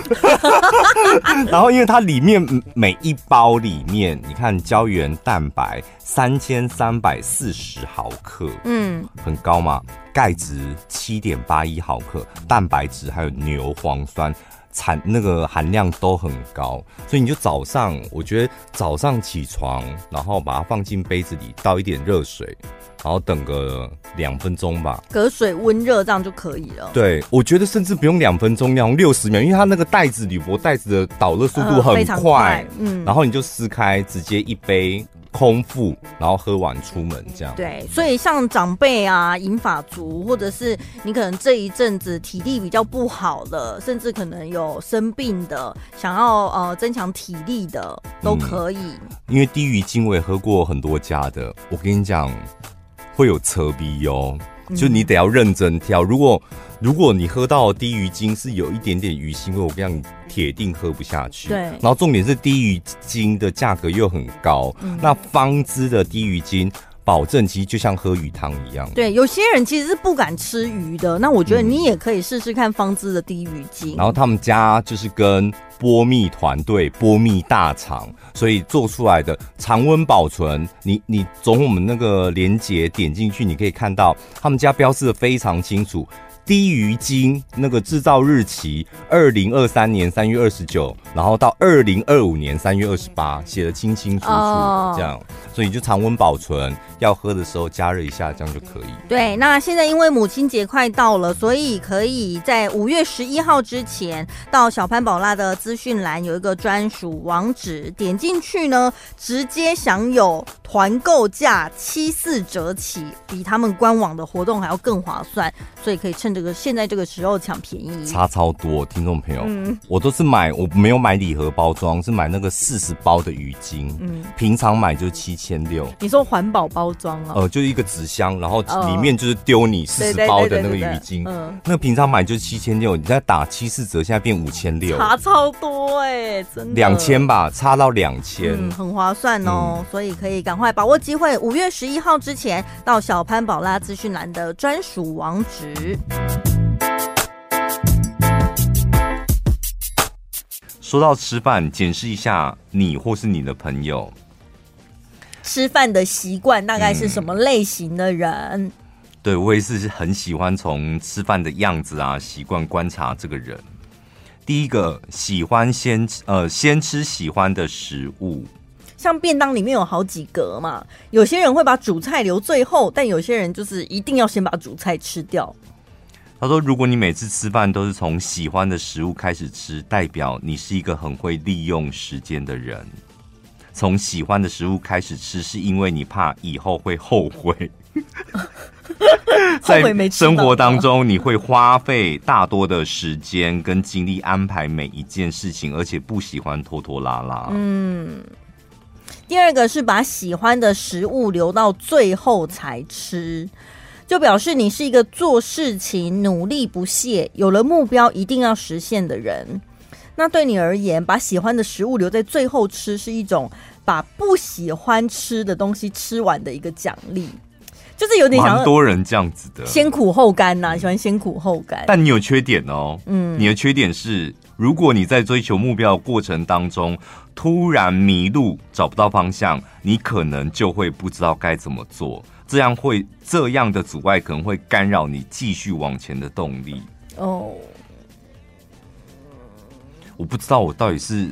然后，因为它里面每一包里面，你看胶原蛋白三千三百四十毫克，嗯，很高嘛，钙质七点八一毫克，蛋白质还有牛磺酸产那个含量都很高，所以你就早上，我觉得早上起床，然后把它放进杯子里，倒一点热水。然后等个两分钟吧，隔水温热这样就可以了。对，我觉得甚至不用两分钟，要用六十秒，因为它那个袋子铝箔袋子的导热速度很快，快，嗯，然后你就撕开，直接一杯空腹，然后喝完出门这样。对，所以像长辈啊、银发族，或者是你可能这一阵子体力比较不好的，甚至可能有生病的，想要呃增强体力的都可以。嗯，因为低于精我也喝过很多家的，我跟你讲。会有扯逼哦，就你得要认真挑。如果如果你喝到低鱼精是有一点点鱼腥味，我跟你讲，铁定喝不下去。对，然后重点是低鱼精的价格又很高，嗯、那方知的低鱼精。保证其实就像喝鱼汤一样。对，有些人其实是不敢吃鱼的，那我觉得你也可以试试看方知的低鱼精。然后他们家就是跟波蜜团队、波蜜大厂，所以做出来的常温保存。你你从我们那个连接点进去，你可以看到他们家标示的非常清楚。滴鱼精那个制造日期，二零二三年三月二十九，然后到二零二五年三月二十八，写的清清楚楚，这样，所以就常温保存，要喝的时候加热一下，这样就可以。对，那现在因为母亲节快到了，所以可以在五月十一号之前到小潘宝拉的资讯栏有一个专属网址，点进去呢，直接享有团购价七四折起，比他们官网的活动还要更划算，所以可以趁。这个现在这个时候抢便宜，差超多，听众朋友，嗯，我都是买，我没有买礼盒包装，是买那个四十包的鱼精，嗯，平常买就七千六。你说环保包装啊？呃，就是一个纸箱，然后里面就是丢你四十包的那个鱼精，嗯，那个平常买就是七千六，你再打七四折，现在变五千六，差超多哎，真的。两千吧，差到两千，嗯，很划算哦，嗯，所以可以赶快把握机会，五月十一号之前到小潘宝拉资讯栏的专属网址。说到吃饭，检视一下你或是你的朋友吃饭的习惯，大概是什么类型的人？嗯、对，我也是很喜欢从吃饭的样子啊、习惯观察这个人。第一个，喜欢先呃先吃喜欢的食物，像便当里面有好几格嘛，有些人会把主菜留最后，但有些人就是一定要先把主菜吃掉。他说：“如果你每次吃饭都是从喜欢的食物开始吃，代表你是一个很会利用时间的人。从喜欢的食物开始吃，是因为你怕以后会后悔。在生活当中，你会花费大多的时间跟精力安排每一件事情，而且不喜欢拖拖拉拉。嗯，第二个是把喜欢的食物留到最后才吃。”就表示你是一个做事情努力不懈、有了目标一定要实现的人。那对你而言，把喜欢的食物留在最后吃，是一种把不喜欢吃的东西吃完的一个奖励。就是有点想蛮多人这样子的，先苦后甘呐，喜欢先苦后甘。但你有缺点哦，嗯，你的缺点是，如果你在追求目标的过程当中突然迷路，找不到方向，你可能就会不知道该怎么做，这样会这样的阻碍可能会干扰你继续往前的动力。哦，我不知道我到底是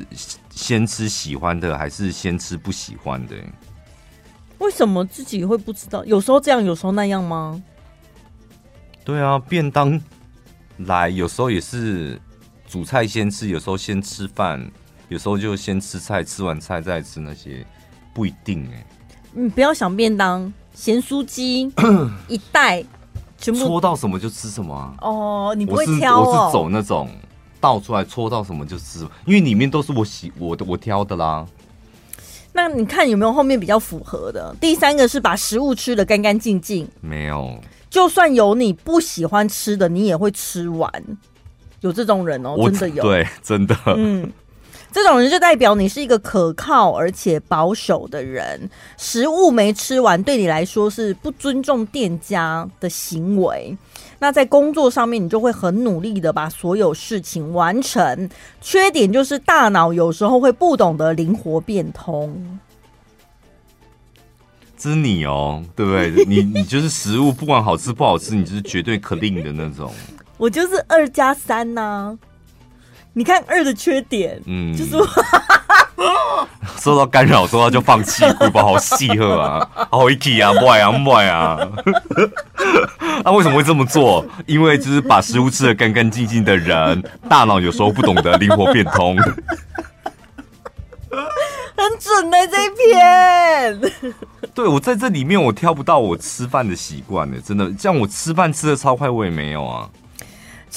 先吃喜欢的，还是先吃不喜欢的。为什么自己会不知道？有时候这样，有时候那样吗？对啊，便当来有时候也是主菜先吃，有时候先吃饭，有时候就先吃菜，吃完菜再吃那些，不一定哎、欸。你不要想便当，咸酥鸡 一袋全部搓到什么就吃什么啊。哦，你不会挑哦？我是走那种倒出来搓到什么就吃，因为里面都是我喜我的我挑的啦。那你看有没有后面比较符合的？第三个是把食物吃的干干净净，没有。就算有你不喜欢吃的，你也会吃完。有这种人哦，真的有，对，真的。嗯，这种人就代表你是一个可靠而且保守的人。食物没吃完，对你来说是不尊重店家的行为。那在工作上面，你就会很努力的把所有事情完成。缺点就是大脑有时候会不懂得灵活变通。这是你哦，对不对？你你就是食物，不管好吃不好吃，你就是绝对 clean 的那种。我就是二加三呐。你看二的缺点，嗯，就是。受 到干扰，说到就放弃，会不好细喝啊，好一气啊，不爱啊，不爱啊。那 为什么会这么做？因为就是把食物吃的干干净净的人，大脑有时候不懂得灵活变通。很准的这一篇。对，我在这里面，我挑不到我吃饭的习惯呢，真的，像我吃饭吃的超快，我也没有啊。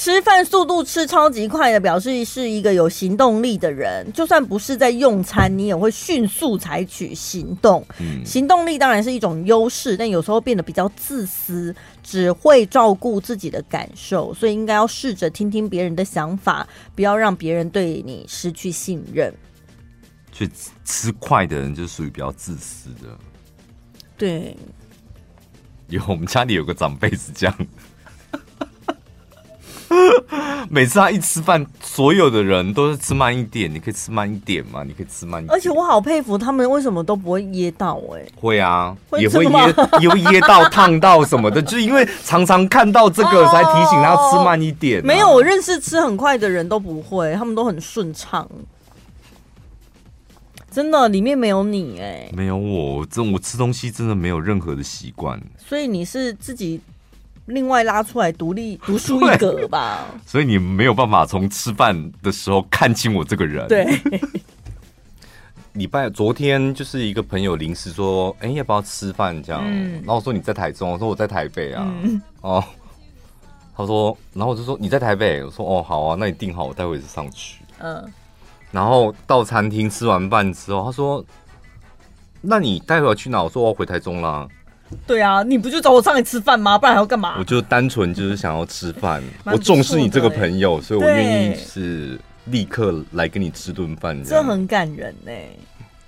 吃饭速度吃超级快的，表示是一个有行动力的人。就算不是在用餐，你也会迅速采取行动。嗯，行动力当然是一种优势，但有时候变得比较自私，只会照顾自己的感受。所以应该要试着听听别人的想法，不要让别人对你失去信任。所以吃快的人就属于比较自私的。对，有我们家里有个长辈是这样。每次他一吃饭，所有的人都是吃慢一点。你可以吃慢一点嘛？你可以吃慢一点。而且我好佩服他们，为什么都不会噎到、欸？哎，会啊，会也会噎，也会噎到、烫到什么的。就是因为常常看到这个，才提醒他吃慢一点、啊。没有，我认识吃很快的人都不会，他们都很顺畅。真的，里面没有你哎、欸，没有我，这我吃东西真的没有任何的习惯。所以你是自己。另外拉出来独立 独树一格吧，所以你没有办法从吃饭的时候看清我这个人。对，礼拜昨天就是一个朋友临时说，哎、欸，要不要吃饭？这样，嗯、然后我说你在台中，我说我在台北啊。嗯、哦，他说，然后我就说你在台北，我说哦好啊，那你订好，我待会就上去。嗯，然后到餐厅吃完饭之后，他说，那你待会要去哪？我说我要回台中啦。对啊，你不就找我上来吃饭吗？不然还要干嘛？我就单纯就是想要吃饭，我重视你这个朋友，所以我愿意是立刻来跟你吃顿饭。这很感人呢。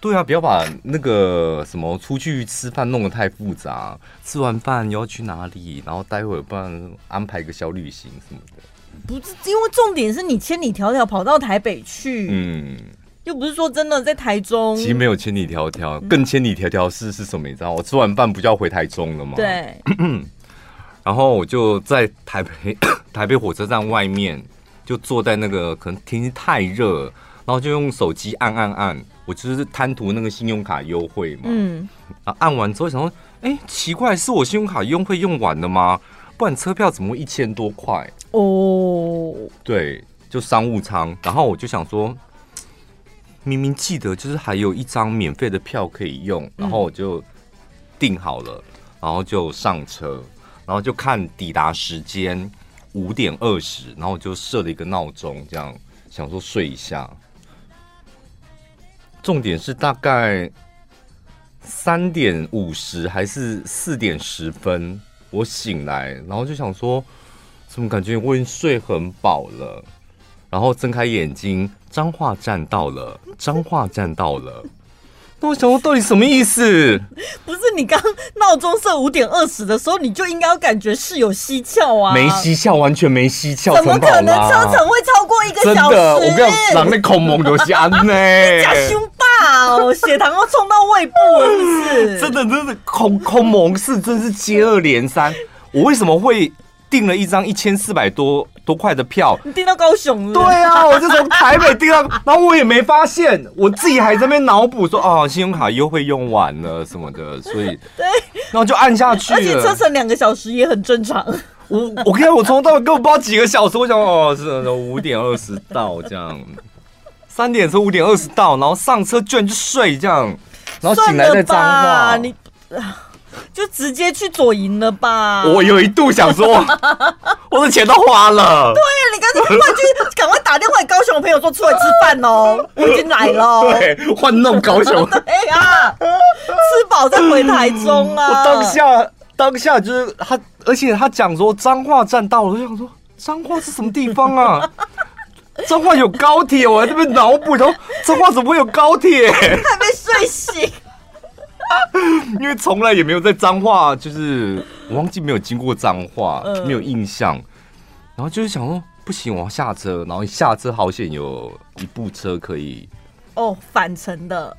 对啊，不要把那个什么出去吃饭弄得太复杂。吃完饭又要去哪里？然后待会儿不然安排个小旅行什么的。不是，因为重点是你千里迢迢跑到台北去。嗯。又不是说真的在台中，其实没有千里迢迢，更千里迢迢是是什么？你知道，我吃完饭不就要回台中了吗？对。然后我就在台北 台北火车站外面，就坐在那个可能天气太热，然后就用手机按按按，我就是贪图那个信用卡优惠嘛。嗯。啊，按完之后想说，哎、欸，奇怪，是我信用卡优惠用完了吗？不然车票怎么会一千多块？哦。对，就商务舱。然后我就想说。明明记得就是还有一张免费的票可以用，然后我就订好了，然后就上车，然后就看抵达时间五点二十，然后我就设了一个闹钟，这样想说睡一下。重点是大概三点五十还是四点十分，我醒来，然后就想说，怎么感觉我已经睡很饱了？然后睁开眼睛，彰化站到了，彰化站到了，那我想说，到底什么意思？不是你刚闹钟设五点二十的时候，你就应该要感觉是有蹊跷啊！没蹊跷，完全没蹊跷，怎么可能车程会超过一个小时？真的，我跟你讲，人类恐猛就是安呢，假凶霸哦，血糖要冲到胃部了，是不是？真的，真的恐恐龙是，真是接二连三。我为什么会？订了一张一千四百多多块的票，你订到高雄了？对啊，我就从台北订到，然后我也没发现，我自己还在那边脑补说，哦，信用卡优惠用完了什么的，所以对，然后就按下去了。而且车程两个小时也很正常。我我看我从头到尾根本不知道几个小时，我想哦是五点二十到这样，三点车五点二十到，然后上车居然就睡这样，然后醒来再脏话你。就直接去左营了吧？我有一度想说，我的钱都花了。对，你赶紧换去，赶快打电话给高雄的朋友说出来吃饭哦，我已经来了。对，换弄高雄。对啊，吃饱再回台中啊。我当下当下就是他，而且他讲说彰化站到了，我就想说彰化是什么地方啊？彰化有高铁，我还在这边脑补，说彰化怎么会有高铁？还没睡醒。因为从来也没有在脏话，就是我忘记没有经过彰化，呃、没有印象。然后就是想说，不行，我要下车。然后一下车好险有一部车可以哦，返程的。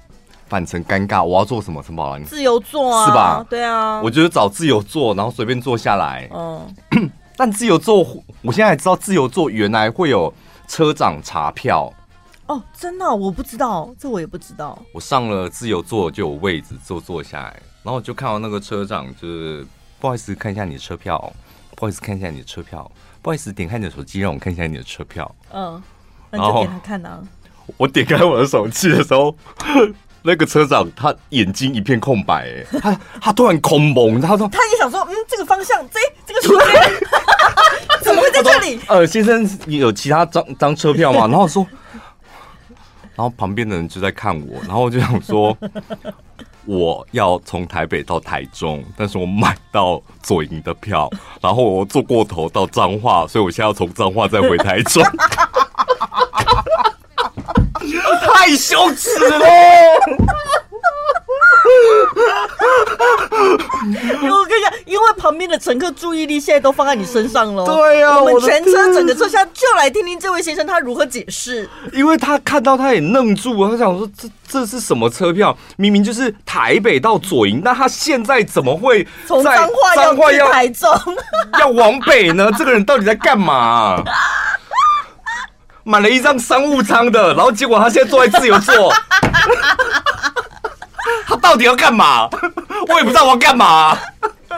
返程尴尬，我要做什么？陈宝兰，自由座啊，是吧？对啊，我就是找自由座，然后随便坐下来。嗯，但自由座，我现在还知道自由座原来会有车长查票。哦，真的，我不知道，这我也不知道。我上了自由座就有位置坐坐下来，然后我就看到那个车长，就是不好意思看一下你的车票，不好意思看一下你的车票，不好意思点开你的手机让我看一下你的车票。嗯，那就给他看啊。我点开我的手机的时候，那个车长他眼睛一片空白，哎，他 他突然空蒙，他说他也想说，嗯，这个方向，这 这个时间 怎么会在这里？呃，先生，你有其他张张车票吗？然后说。然后旁边的人就在看我，然后我就想说，我要从台北到台中，但是我买到左营的票，然后我坐过头到彰化，所以我现在要从彰化再回台中，太羞耻了。旁边的乘客注意力现在都放在你身上了。对呀、啊，我们全车整个车厢就来听听这位先生他如何解释。因为他看到他也愣住，他想说这这是什么车票？明明就是台北到左营，那他现在怎么会从彰化要去台中，要往北呢？这个人到底在干嘛？买了一张商务舱的，然后结果他现在坐在自由座。他到底要干嘛？我也不知道我要干嘛。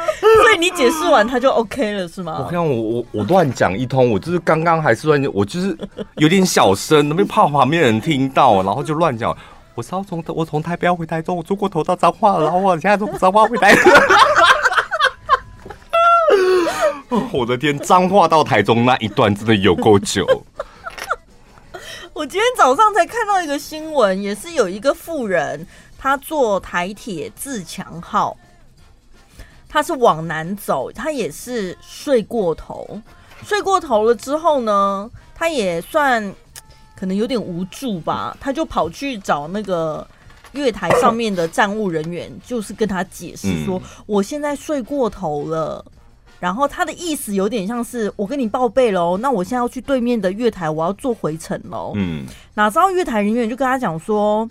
所以你解释完他就 OK 了是吗？我看我我我乱讲一通，我就是刚刚还是乱，我就是有点小声，那边怕旁边人听到，然后就乱讲。我是要从我从台北要回台中，我坐过头到彰化，然后我现在从彰化回台中。我的天，彰化到台中那一段真的有够久。我今天早上才看到一个新闻，也是有一个富人。他坐台铁自强号，他是往南走，他也是睡过头，睡过头了之后呢，他也算可能有点无助吧，他就跑去找那个月台上面的站务人员，就是跟他解释说，我现在睡过头了，然后他的意思有点像是我跟你报备喽，那我现在要去对面的月台，我要坐回程喽，嗯，哪知道月台人员就跟他讲说。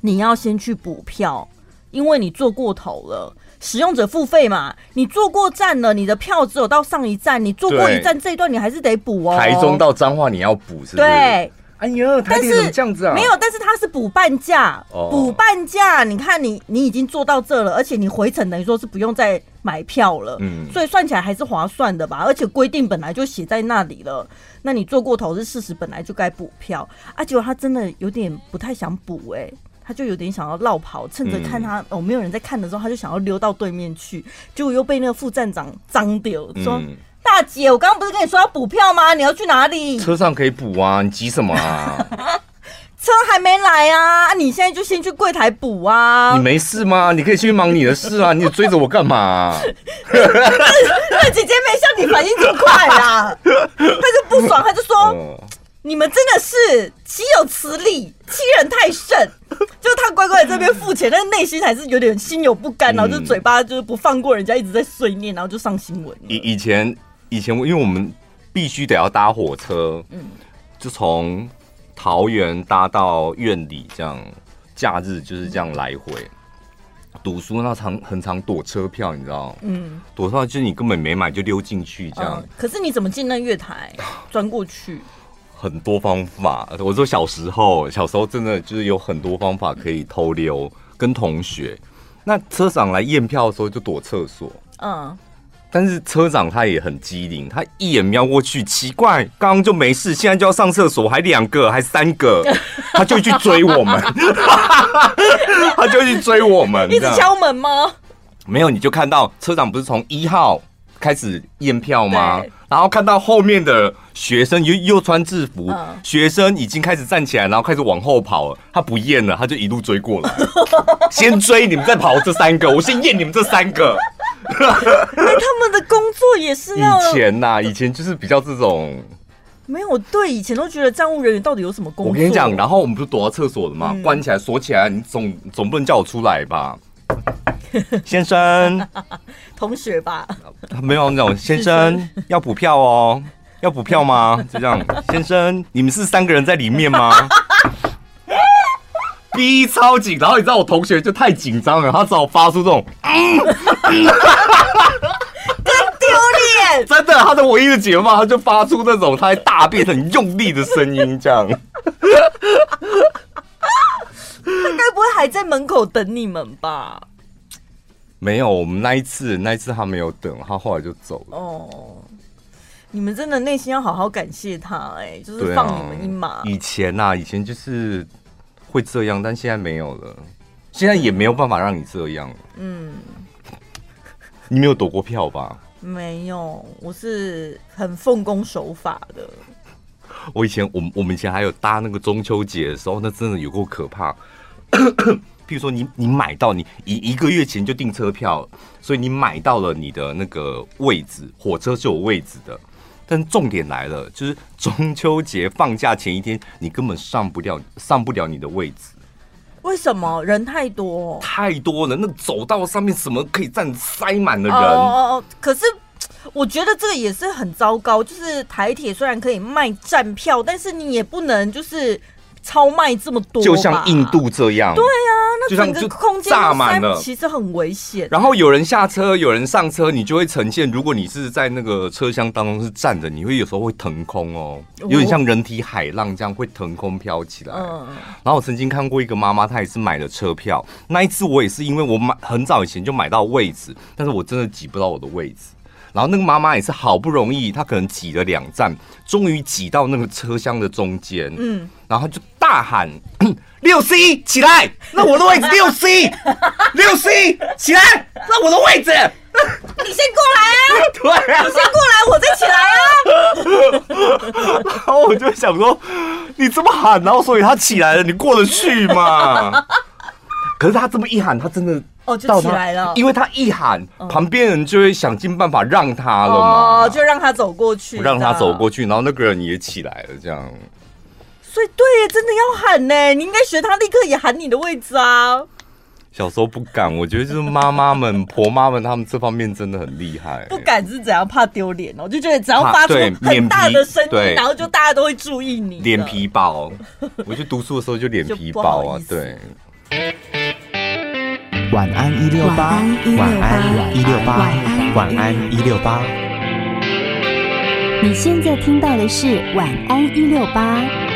你要先去补票，因为你坐过头了。使用者付费嘛，你坐过站了，你的票只有到上一站，你坐过一站这一段你还是得补哦。台中到彰化你要补是不是？对。哎呦，但是这样子啊？没有，但是它是补半价，补半价。你看你你已经坐到这了，而且你回程等于说是不用再买票了，嗯，所以算起来还是划算的吧？而且规定本来就写在那里了，那你坐过头是事实，本来就该补票啊。结果他真的有点不太想补哎、欸。他就有点想要绕跑，趁着看他、嗯、哦没有人在看的时候，他就想要溜到对面去，结果又被那个副站长脏丢，说：“嗯、大姐，我刚刚不是跟你说要补票吗？你要去哪里？车上可以补啊，你急什么啊？车还没来啊，你现在就先去柜台补啊。你没事吗？你可以去忙你的事啊，你追着我干嘛、啊？那姐姐没像你反应这么快啊，他就不爽，他就说。嗯”你们真的是岂有此理，欺人太甚！就他乖乖在这边付钱，但是内心还是有点心有不甘，然后就嘴巴就是不放过人家，一直在碎念，然后就上新闻。以以前以前，因为我们必须得要搭火车，嗯，就从桃园搭到院里，这样假日就是这样来回。读书那常很常躲车票，你知道？嗯，躲到就是你根本没买就溜进去这样。嗯。可是你怎么进那月台？钻过去？很多方法。我说小时候，小时候真的就是有很多方法可以偷溜，跟同学。那车长来验票的时候就躲厕所。嗯。但是车长他也很机灵，他一眼瞄过去，奇怪，刚刚就没事，现在就要上厕所，还两个，还三个，他就去追我们，他就去追我们，一直敲门吗？没有，你就看到车长不是从一号开始验票吗？然后看到后面的学生又又穿制服，嗯，学生已经开始站起来，然后开始往后跑了，他不验了，他就一路追过来，先追你们，再跑这三个，我先验你们这三个。哎、欸，他们的工作也是要以前呐、啊，以前就是比较这种，没有对，以前都觉得站务人员到底有什么工作？我跟你讲，然后我们不是躲到厕所的吗？嗯、关起来锁起来，你总总不能叫我出来吧，先生，同学吧？没有那种先生要补票哦，要补票吗？就这样，先生，你们是三个人在里面吗？逼超紧，然后你知道我同学就太紧张了，他只好发出这种，嗯，更丢脸。真的，他的唯一的解放，他就发出那种他在大便很用力的声音，这样。他该不会还在门口等你们吧？没有，我们那一次，那一次他没有等，他后来就走了。哦，你们真的内心要好好感谢他，哎，就是放你们一马。啊、以前呐、啊，以前就是。会这样，但现在没有了。现在也没有办法让你这样。嗯，你没有躲过票吧？没有，我是很奉公守法的。我以前，我们我们以前还有搭那个中秋节的时候，那真的有够可怕。譬如说你，你买到你一一个月前就订车票，所以你买到了你的那个位置，火车是有位置的。但重点来了，就是中秋节放假前一天，你根本上不了，上不了你的位置。为什么？人太多，太多了。那走道上面什么可以站塞满的人？哦哦哦。可是我觉得这个也是很糟糕。就是台铁虽然可以卖站票，但是你也不能就是。超卖这么多，就像印度这样。对啊，那整个空间炸满了，其实很危险。然后有人下车，有人上车，你就会呈现。如果你是在那个车厢当中是站着，你会有时候会腾空哦，有点像人体海浪这样会腾空飘起来。嗯。然后我曾经看过一个妈妈，她也是买了车票。那一次我也是因为我买很早以前就买到位置，但是我真的挤不到我的位置。然后那个妈妈也是好不容易，她可能挤了两站，终于挤到那个车厢的中间。嗯，然后就大喊：“ 六 C 起来，那我的位置六 C，六 C 起来，那我的位置。” 你先过来啊！对啊，你先过来，我再起来啊！然后我就想说，你这么喊，然后所以他起来了，你过得去吗？可是他这么一喊，他真的。哦，就起来了，因为他一喊，嗯、旁边人就会想尽办法让他了嘛，哦，就让他走过去，让他走过去，然后那个人也起来了，这样。所以，对，真的要喊呢，你应该学他，立刻也喊你的位置啊。小时候不敢，我觉得就是妈妈们、婆妈们，他们这方面真的很厉害。不敢是怎样？怕丢脸哦，就觉得只要发出很大的声音，然后就大家都会注意你。脸皮薄，我去读书的时候就脸皮薄啊，对。晚安一六八，晚安一六八，晚安一六八。你现在听到的是晚安一六八。